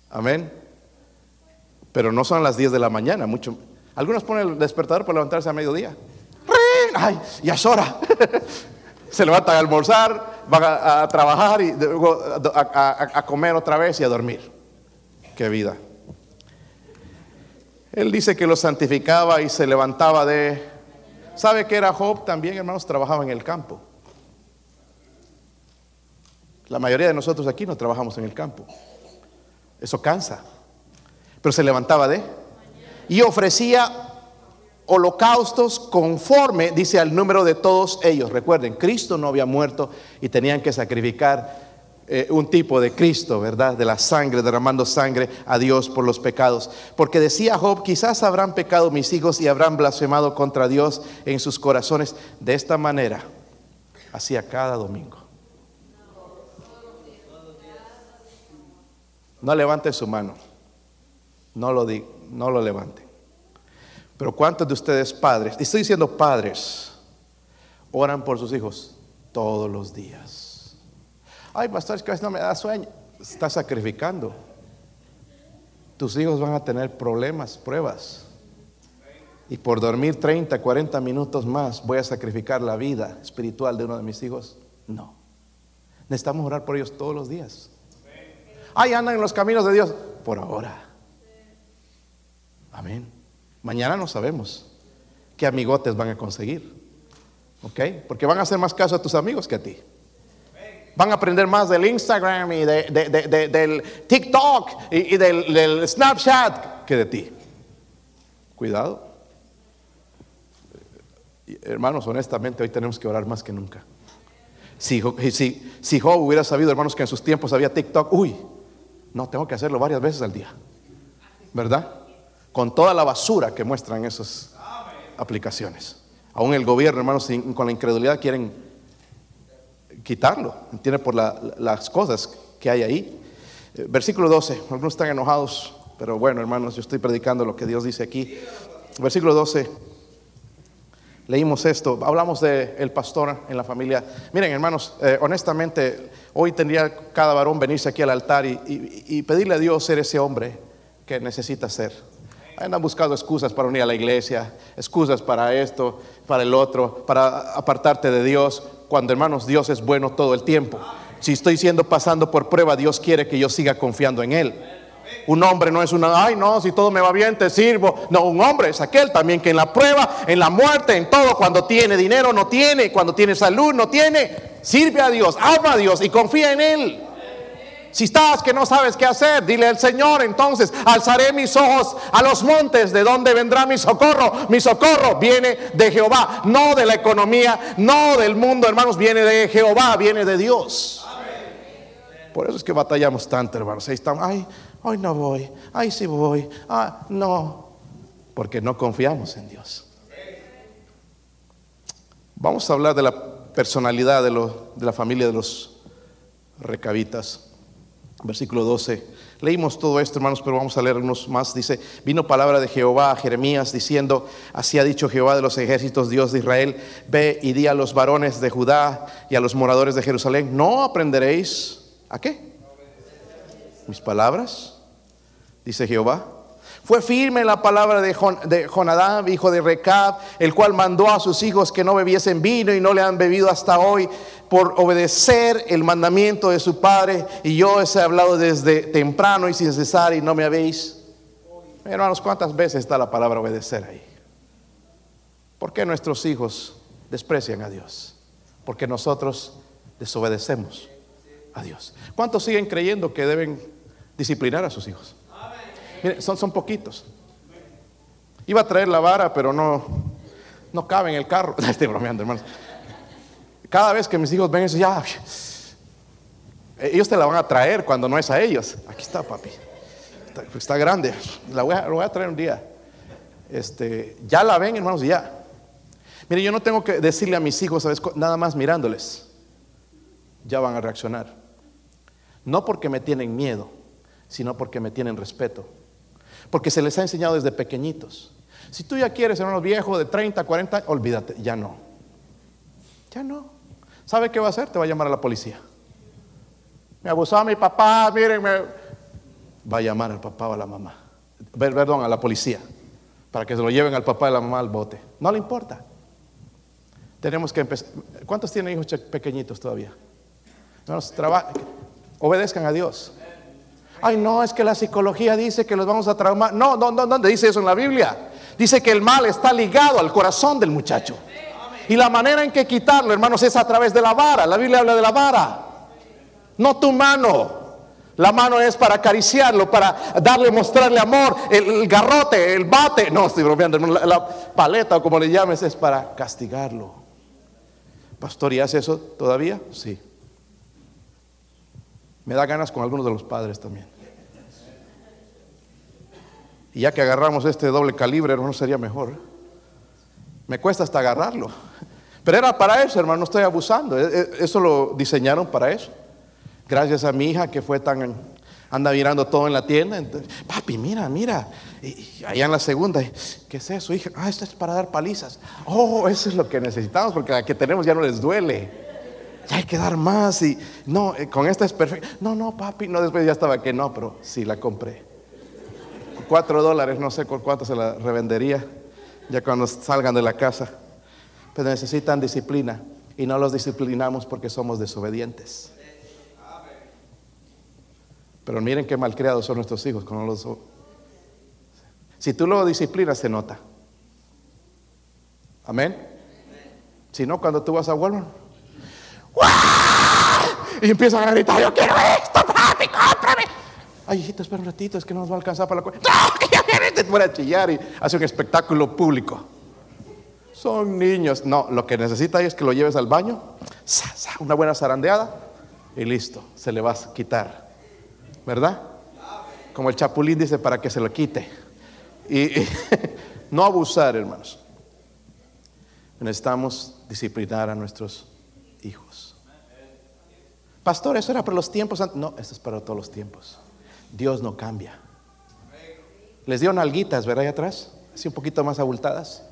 Amén. Pero no son las 10 de la mañana, mucho. Algunos ponen el despertador para levantarse a mediodía. ¡Ay! Ya es hora. Se levantan a almorzar, van a, trabajar y luego a, comer otra vez y a dormir. Qué vida. Él dice que lo santificaba y se levantaba de... ¿Sabe que era Job también, hermanos? Trabajaba en el campo. La mayoría de nosotros aquí no trabajamos en el campo. Eso cansa. Pero se levantaba de... Y ofrecía holocaustos conforme, dice, al número de todos ellos. Recuerden, Cristo no había muerto y tenían que sacrificar eh, un tipo de Cristo, ¿verdad? De la sangre, derramando sangre a Dios por los pecados. Porque decía Job, quizás habrán pecado mis hijos y habrán blasfemado contra Dios en sus corazones. De esta manera, hacía cada domingo. No levante su mano. No lo, di, no lo levante. Pero ¿cuántos de ustedes padres, y estoy diciendo padres, oran por sus hijos todos los días? Ay, pastor, es que a veces no me da sueño. Estás sacrificando. Tus hijos van a tener problemas, pruebas. Y por dormir 30, 40 minutos más, voy a sacrificar la vida espiritual de uno de mis hijos. No. Necesitamos orar por ellos todos los días. Ay, andan en los caminos de Dios. Por ahora. Amén. Mañana no sabemos qué amigotes van a conseguir. ¿Ok? Porque van a hacer más caso a tus amigos que a ti. Van a aprender más del Instagram y del TikTok y, del, Snapchat que de ti. Cuidado. Hermanos, honestamente, hoy tenemos que orar más que nunca. Si, si, si Job hubiera sabido, hermanos, que en sus tiempos había TikTok, uy, no, tengo que hacerlo varias veces al día. ¿Verdad? Con toda la basura que muestran esas aplicaciones. Aún el gobierno, hermanos, con la incredulidad quieren quitarlo, entiende por las cosas que hay ahí. Eh, versículo 12, algunos están enojados, pero bueno, hermanos, yo estoy predicando lo que Dios dice aquí. Versículo 12, leímos esto, hablamos del el pastor en la familia. Miren, hermanos, eh, honestamente, hoy tendría cada varón venirse aquí al altar y pedirle a Dios ser ese hombre que necesita ser Andan buscando excusas para unir a la iglesia, excusas para esto, para el otro, para apartarte de Dios, cuando hermanos Dios es bueno todo el tiempo. Si estoy siendo pasando por prueba, Dios quiere que yo siga confiando en Él. Un hombre no es una, ay no, si todo me va bien, te sirvo. No, un hombre es aquel también que en la prueba, en la muerte, en todo, cuando tiene dinero, no tiene, cuando tiene salud, no tiene, sirve a Dios, ama a Dios y confía en Él. Si estás que no sabes qué hacer, dile al Señor, entonces alzaré mis ojos a los montes, ¿de dónde vendrá mi socorro? Mi socorro viene de Jehová, no de la economía, no del mundo, hermanos, viene de Jehová, viene de Dios. Por eso es que batallamos tanto, hermanos. Ahí estamos, ay, hoy no voy, ay, sí voy, ah, no, porque no confiamos en Dios. Vamos a hablar de la personalidad de, de la familia de los recabitas. Versículo 12. Leímos todo esto, hermanos, pero vamos a leer unos más. Dice, vino palabra de Jehová a Jeremías diciendo, así ha dicho Jehová de los ejércitos, Dios de Israel, ve y di a los varones de Judá y a los moradores de Jerusalén, no aprenderéis a qué? Mis palabras, dice Jehová. Fue firme la palabra de, Jonadab, hijo de Recab, el cual mandó a sus hijos que no bebiesen vino y no le han bebido hasta hoy por obedecer el mandamiento de su padre. Y yo os he hablado desde temprano y sin cesar y no me habéis. Hermanos, ¿cuántas veces está la palabra obedecer ahí? ¿Por qué nuestros hijos desprecian a Dios? Porque nosotros desobedecemos a Dios. ¿Cuántos siguen creyendo que deben disciplinar a sus hijos? Son, son poquitos. Iba a traer la vara, pero no, no cabe en el carro. Estoy bromeando, hermanos. Cada vez que mis hijos ven eso, ya, ellos te la van a traer cuando no es a ellos. Aquí está, papi. Está, grande. La voy, a, voy, a, traer un día. Este, ya la ven, hermanos, ya. Mire, yo no tengo que decirle a mis hijos, ¿sabes? nada más mirándoles, ya van a reaccionar. No porque me tienen miedo, sino porque me tienen respeto. Porque se les ha enseñado desde pequeñitos. Si tú ya quieres, hermano viejo de 30, 40, olvídate, ya no. Ya no. ¿Sabe qué va a hacer? Te va a llamar a la policía. Me abusaba mi papá, miren, va a llamar al papá o a la mamá. Perdón, a la policía. Para que se lo lleven al papá y a la mamá al bote. No le importa. Tenemos que empezar. ¿Cuántos tienen hijos pequeñitos todavía? obedezcan a Dios. Ay, no, es que la psicología dice que los vamos a traumar. No, no, no, ¿dónde dice eso en la Biblia? Dice que el mal está ligado al corazón del muchacho. Y la manera en que quitarlo, hermanos, es a través de la vara. La Biblia habla de la vara. No tu mano. La mano es para acariciarlo, para darle, mostrarle amor. El, garrote, el bate. No, estoy bromeando. La, la paleta, o como le llames, es para castigarlo. Pastor, ¿y hace eso todavía? Sí. Me da ganas con algunos de los padres también. Y ya que agarramos este doble calibre, hermano, sería mejor. Me cuesta hasta agarrarlo. Pero era para eso, hermano, no estoy abusando. E, e, eso lo diseñaron para eso. Gracias a mi hija que fue tan anda mirando todo en la tienda. Papi, mira, mira. Allá en la segunda, ¿qué es eso, hija? Ah, esto es para dar palizas. Oh, eso es lo que necesitamos porque la que tenemos ya no les duele ya hay que dar más y no, eh, con esta es perfecto. No, no, papi, no, después ya estaba que no, pero sí la compré. Cuatro dólares, no sé por cuánto se la revendería ya cuando salgan de la casa. Pero necesitan disciplina y no los disciplinamos porque somos desobedientes. Pero miren qué malcriados son nuestros hijos cuando los... Si tú lo disciplinas, se nota. Amén. Si no, cuando tú vas a Walmart, y empiezan a gritar, yo quiero esto, papi, cómprame. Ay, hijito, espera un ratito, es que no nos va a alcanzar para la cuenta. No, que ya te a chillar y hace un espectáculo público. Son niños. No, lo que necesita es que lo lleves al baño, una buena zarandeada y listo, se le va a quitar. ¿Verdad? Como el chapulín dice, para que se lo quite. y no abusar, hermanos. Necesitamos disciplinar a nuestros. Pastor, eso era para los tiempos. No, esto es para todos los tiempos. Dios no cambia. Les dio nalguitas, ¿verdad? Ahí atrás, así un poquito más abultadas.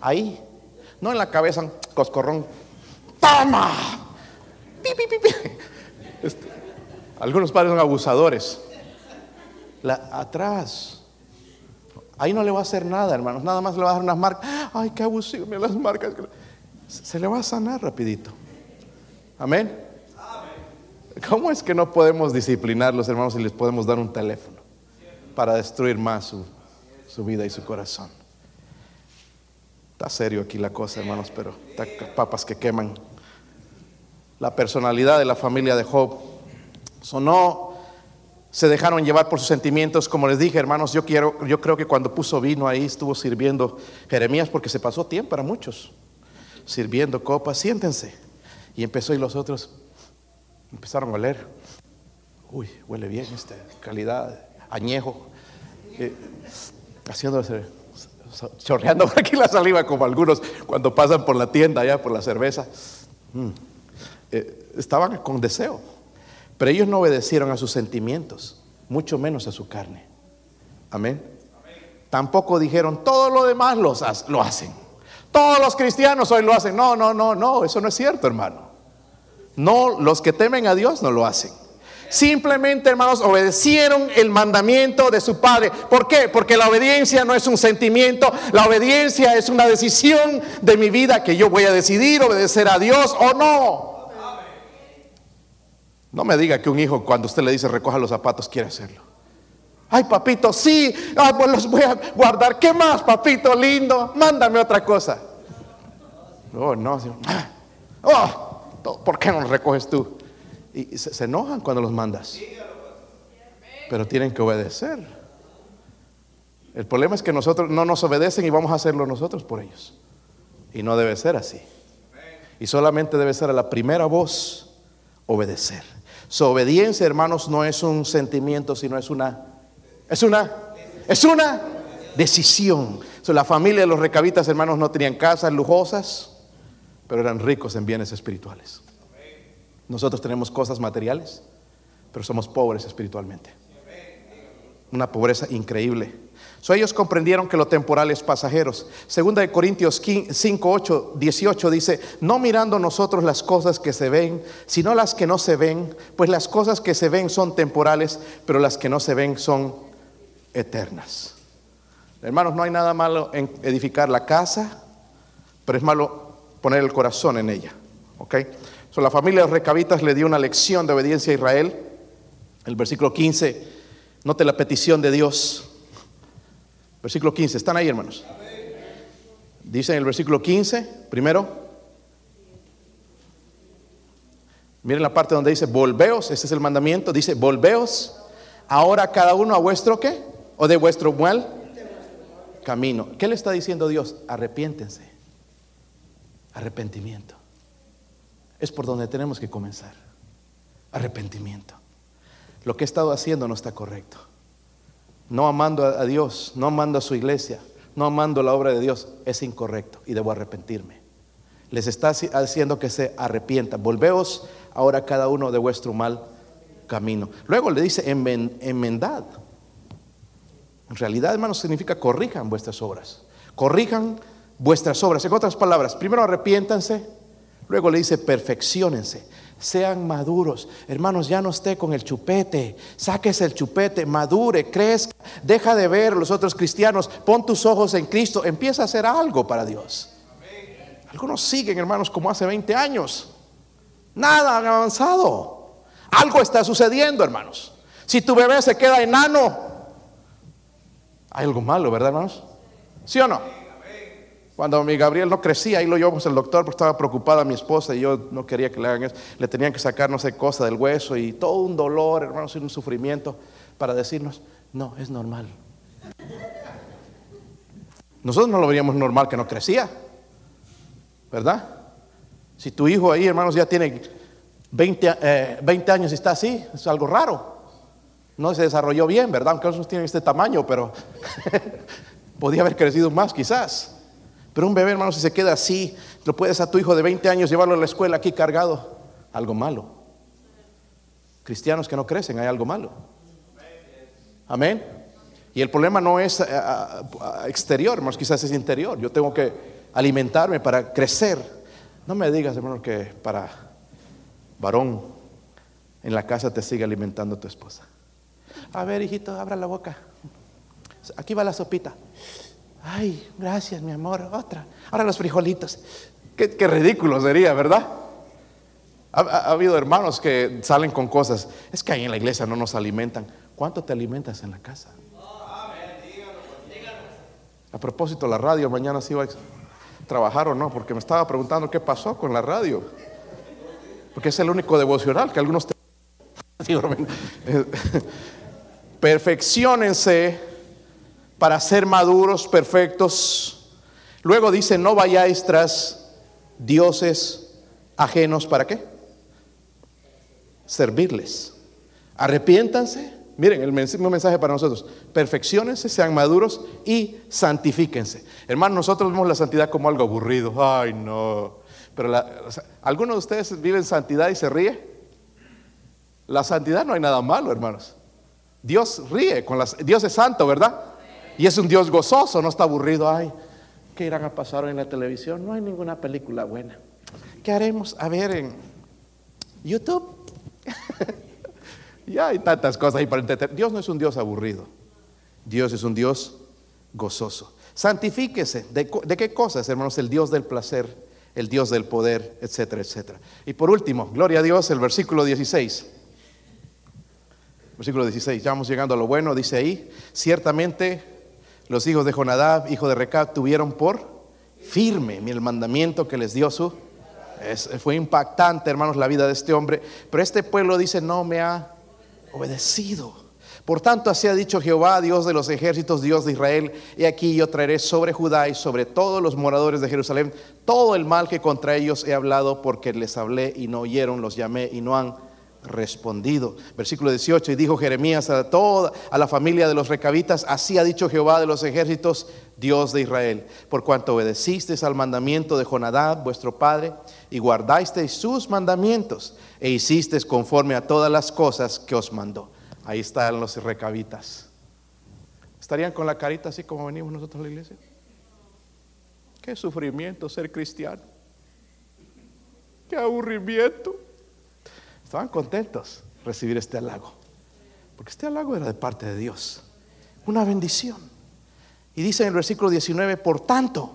Ahí, no en la cabeza, coscorrón. ¡Toma! Este, algunos padres son abusadores. La, atrás. Ahí no le va a hacer nada, hermanos. Nada más le va a dar unas marcas. Ay, qué abusivo, mira las marcas. Se le va a sanar rapidito. Amén. ¿Cómo es que no podemos disciplinarlos, hermanos, y les podemos dar un teléfono para destruir más su, su vida y su corazón? Está serio aquí la cosa, hermanos, pero está papas que queman. La personalidad de la familia de Job sonó, se dejaron llevar por sus sentimientos. Como les dije, hermanos, yo, quiero, yo creo que cuando puso vino ahí estuvo sirviendo Jeremías porque se pasó tiempo para muchos, sirviendo copas. Siéntense. Y empezó y los otros empezaron a oler. Uy, huele bien esta calidad, añejo. Eh, haciéndose chorreando por aquí la saliva como algunos cuando pasan por la tienda allá por la cerveza. Mm. Eh, estaban con deseo, pero ellos no obedecieron a sus sentimientos, mucho menos a su carne. Amén. Tampoco dijeron, todo lo demás lo hacen. Todos los cristianos hoy lo hacen. No, no, no, no, eso no es cierto, hermano. No, los que temen a Dios no lo hacen. Simplemente, hermanos, obedecieron el mandamiento de su padre. ¿Por qué? Porque la obediencia no es un sentimiento, la obediencia es una decisión de mi vida que yo voy a decidir obedecer a Dios o no. No me diga que un hijo cuando usted le dice recoja los zapatos quiere hacerlo. Ay, papito, sí, pues los voy a guardar. ¿Qué más, papito lindo? Mándame otra cosa. Oh, no, oh, ¿por qué no los recoges tú? Y se, enojan cuando los mandas. Pero tienen que obedecer. El problema es que nosotros no nos obedecen y vamos a hacerlo nosotros por ellos. Y no debe ser así. Y solamente debe ser a la primera voz obedecer. Su obediencia, hermanos, no es un sentimiento, sino es una, es una, es una decisión. la familia de los recabitas, hermanos, no tenían casas lujosas, pero eran ricos en bienes espirituales. Nosotros tenemos cosas materiales, pero somos pobres espiritualmente. Una pobreza increíble. So, ellos comprendieron que lo temporal es pasajeros. Segunda de Corintios 5, 8, 18 dice, no mirando nosotros las cosas que se ven, sino las que no se ven, pues las cosas que se ven son temporales, pero las que no se ven son eternas. Hermanos, no hay nada malo en edificar la casa, pero es malo poner el corazón en ella. ¿Ok? la familia de recabitas le dio una lección de obediencia a Israel. El versículo 15, note la petición de Dios. Versículo 15, ¿están ahí hermanos? Dice en el versículo 15, primero, miren la parte donde dice, volveos, ese es el mandamiento, dice, volveos ahora cada uno a vuestro qué? O de vuestro mal camino. ¿Qué le está diciendo Dios? Arrepiéntense. Arrepentimiento es por donde tenemos que comenzar. Arrepentimiento. Lo que he estado haciendo no está correcto. No amando a Dios, no amando a su iglesia, no amando la obra de Dios, es incorrecto y debo arrepentirme. Les está haciendo que se arrepientan. Volveos ahora cada uno de vuestro mal camino. Luego le dice enmendad. En realidad, hermanos, significa corrijan vuestras obras. Corrijan vuestras obras. En otras palabras, primero arrepiéntanse Luego le dice, perfeccionense, sean maduros. Hermanos, ya no esté con el chupete, sáquese el chupete, madure, crezca, deja de ver a los otros cristianos, pon tus ojos en Cristo, empieza a hacer algo para Dios. Algunos siguen, hermanos, como hace 20 años. Nada han avanzado. Algo está sucediendo, hermanos. Si tu bebé se queda enano, hay algo malo, ¿verdad, hermanos? ¿Sí o no? Cuando mi Gabriel no crecía, ahí lo llevamos al doctor porque estaba preocupada mi esposa y yo no quería que le hagan eso. Le tenían que sacar no sé cosa del hueso y todo un dolor, hermanos, y un sufrimiento para decirnos, no, es normal. Nosotros no lo veríamos normal que no crecía, ¿verdad? Si tu hijo ahí, hermanos, ya tiene 20, eh, años y está así, es algo raro. No se desarrolló bien, ¿verdad? Aunque otros tienen este tamaño, pero podía haber crecido más quizás. Pero un bebé, hermano, si se queda así, lo puedes a tu hijo de 20 años llevarlo a la escuela aquí cargado. Algo malo. Cristianos que no crecen, hay algo malo. Amén. Y el problema no es eh, exterior, hermanos, quizás es interior. Yo tengo que alimentarme para crecer. No me digas, hermano, que para varón en la casa te sigue alimentando tu esposa. A ver, hijito, abra la boca. Aquí va la sopita. Ay, gracias, mi amor. Otra. Ahora los frijolitos. Qué, ridículo sería, ¿verdad? Ha, ha- ha habido hermanos que salen con cosas. Es que ahí en la iglesia no nos alimentan. ¿Cuánto te alimentas en la casa? A propósito, la radio, mañana sí va a trabajar o no, porque me estaba preguntando qué pasó con la radio. Porque es el único devocional que algunos... te- eh, Perfecciónense para ser maduros, perfectos. Luego dice, no vayáis tras dioses ajenos, ¿para qué? Servirles. Arrepiéntanse. Miren, el mismo mensaje para nosotros. Perfecciónense, sean maduros y santifíquense. Hermanos, nosotros vemos la santidad como algo aburrido. Ay, no. Pero la- o sea, ¿alguno de ustedes vive en santidad y se ríe? La santidad no hay nada malo, hermanos. Dios ríe con las Dios es santo, ¿verdad? Y es un Dios gozoso, no está aburrido. Ay, ¿qué irán a pasar hoy en la televisión? No hay ninguna película buena. ¿Qué haremos? A ver en YouTube. ya hay tantas cosas ahí para entretener. Dios no es un Dios aburrido. Dios es un Dios gozoso. Santifíquese. ¿De, de qué cosas, hermanos? El Dios del placer, el Dios del poder, etcétera, etcétera. Y por último, gloria a Dios, el versículo 16. Versículo 16, ya vamos llegando a lo bueno, dice ahí, ciertamente los hijos de Jonadab, hijo de Recab, tuvieron por firme el mandamiento que les dio su... fue impactante, hermanos, la vida de este hombre, pero este pueblo dice, no me ha obedecido. Por tanto, así ha dicho Jehová, Dios de los ejércitos, Dios de Israel, y aquí yo traeré sobre Judá y sobre todos los moradores de Jerusalén todo el mal que contra ellos he hablado, porque les hablé y no oyeron, los llamé y no han respondido. Versículo 18, y dijo Jeremías a toda a la familia de los recabitas, así ha dicho Jehová de los ejércitos, Dios de Israel, por cuanto obedecisteis al mandamiento de Jonadab, vuestro padre, y guardasteis sus mandamientos, e hicisteis conforme a todas las cosas que os mandó. Ahí están los recabitas. ¿Estarían con la carita así como venimos nosotros a la iglesia? Qué sufrimiento ser cristiano. Qué aburrimiento. Estaban contentos recibir este halago. Porque este halago era de parte de Dios. Una bendición. Y dice en el versículo 19, por tanto,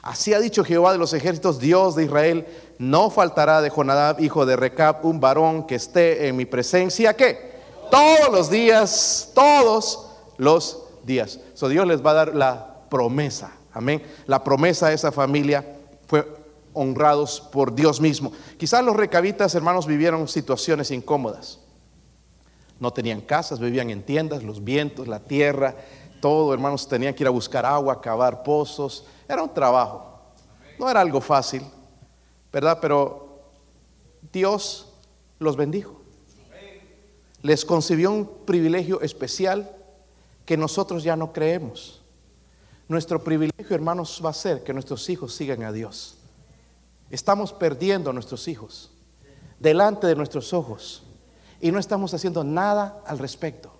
así ha dicho Jehová de los ejércitos, Dios de Israel, no faltará de Jonadab, hijo de Recab, un varón que esté en mi presencia, ¿qué? Todos los días, todos los días. So Dios les va a dar la promesa, amén. La promesa a esa familia fue honrados por Dios mismo. Quizás los recabitas, hermanos, vivieron situaciones incómodas. No tenían casas, vivían en tiendas, los vientos, la tierra, todo, hermanos, tenían que ir a buscar agua, cavar pozos. Era un trabajo. No era algo fácil, ¿verdad? Pero Dios los bendijo. Les concibió un privilegio especial que nosotros ya no creemos. Nuestro privilegio, hermanos, va a ser que nuestros hijos sigan a Dios. Estamos perdiendo a nuestros hijos delante de nuestros ojos y no estamos haciendo nada al respecto.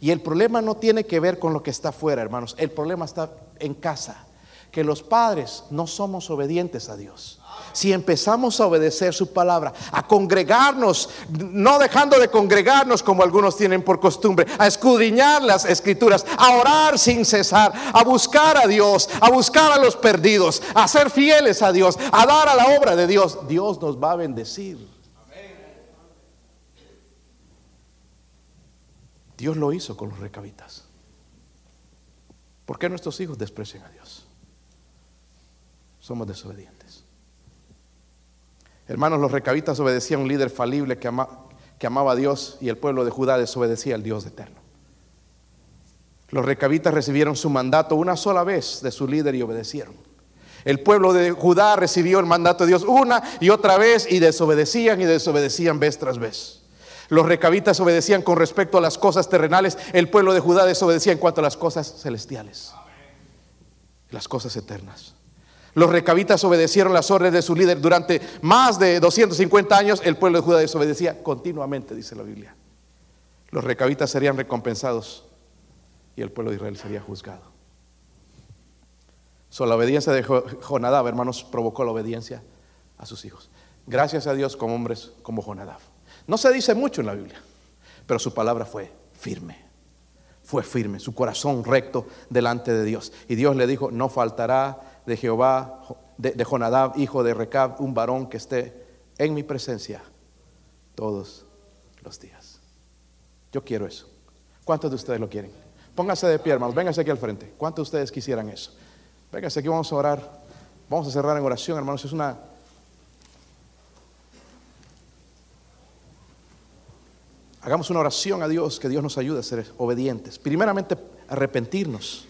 Y el problema no tiene que ver con lo que está afuera, hermanos. El problema está en casa. Que los padres no somos obedientes a Dios. Si empezamos a obedecer su palabra, a congregarnos, no dejando de congregarnos como algunos tienen por costumbre, a escudriñar las escrituras, a orar sin cesar, a buscar a Dios, a buscar a los perdidos, a ser fieles a Dios, a dar a la obra de Dios, Dios nos va a bendecir. Dios lo hizo con los recabitas. ¿Por qué nuestros hijos desprecian a Dios? Somos desobedientes. Hermanos, los recabitas obedecían a un líder falible que, ama- que amaba a Dios y el pueblo de Judá desobedecía al Dios eterno. Los recabitas recibieron su mandato una sola vez de su líder y obedecieron. El pueblo de Judá recibió el mandato de Dios una y otra vez y desobedecían y desobedecían vez tras vez. Los recabitas obedecían con respecto a las cosas terrenales, el pueblo de Judá desobedecía en cuanto a las cosas celestiales, las cosas eternas. Los recabitas obedecieron las órdenes de su líder durante más de 250 años, el pueblo de Judá desobedecía continuamente, dice la Biblia. Los recabitas serían recompensados y el pueblo de Israel sería juzgado. So, la obediencia de Jo- Jonadab, hermanos, provocó la obediencia a sus hijos. Gracias a Dios como hombres como Jonadab. No se dice mucho en la Biblia, pero su palabra fue firme. Fue firme, su corazón recto delante de Dios. Y Dios le dijo, no faltará de Jehová, de, de Jonadab, hijo de Recab, un varón que esté en mi presencia todos los días. Yo quiero eso. ¿Cuántos de ustedes lo quieren? Pónganse de pie, hermanos. Vénganse aquí al frente. ¿Cuántos de ustedes quisieran eso? Vénganse aquí, vamos a orar. Vamos a cerrar en oración, hermanos. Es una Hagamos una oración a Dios, que Dios nos ayude a ser obedientes. Primeramente, arrepentirnos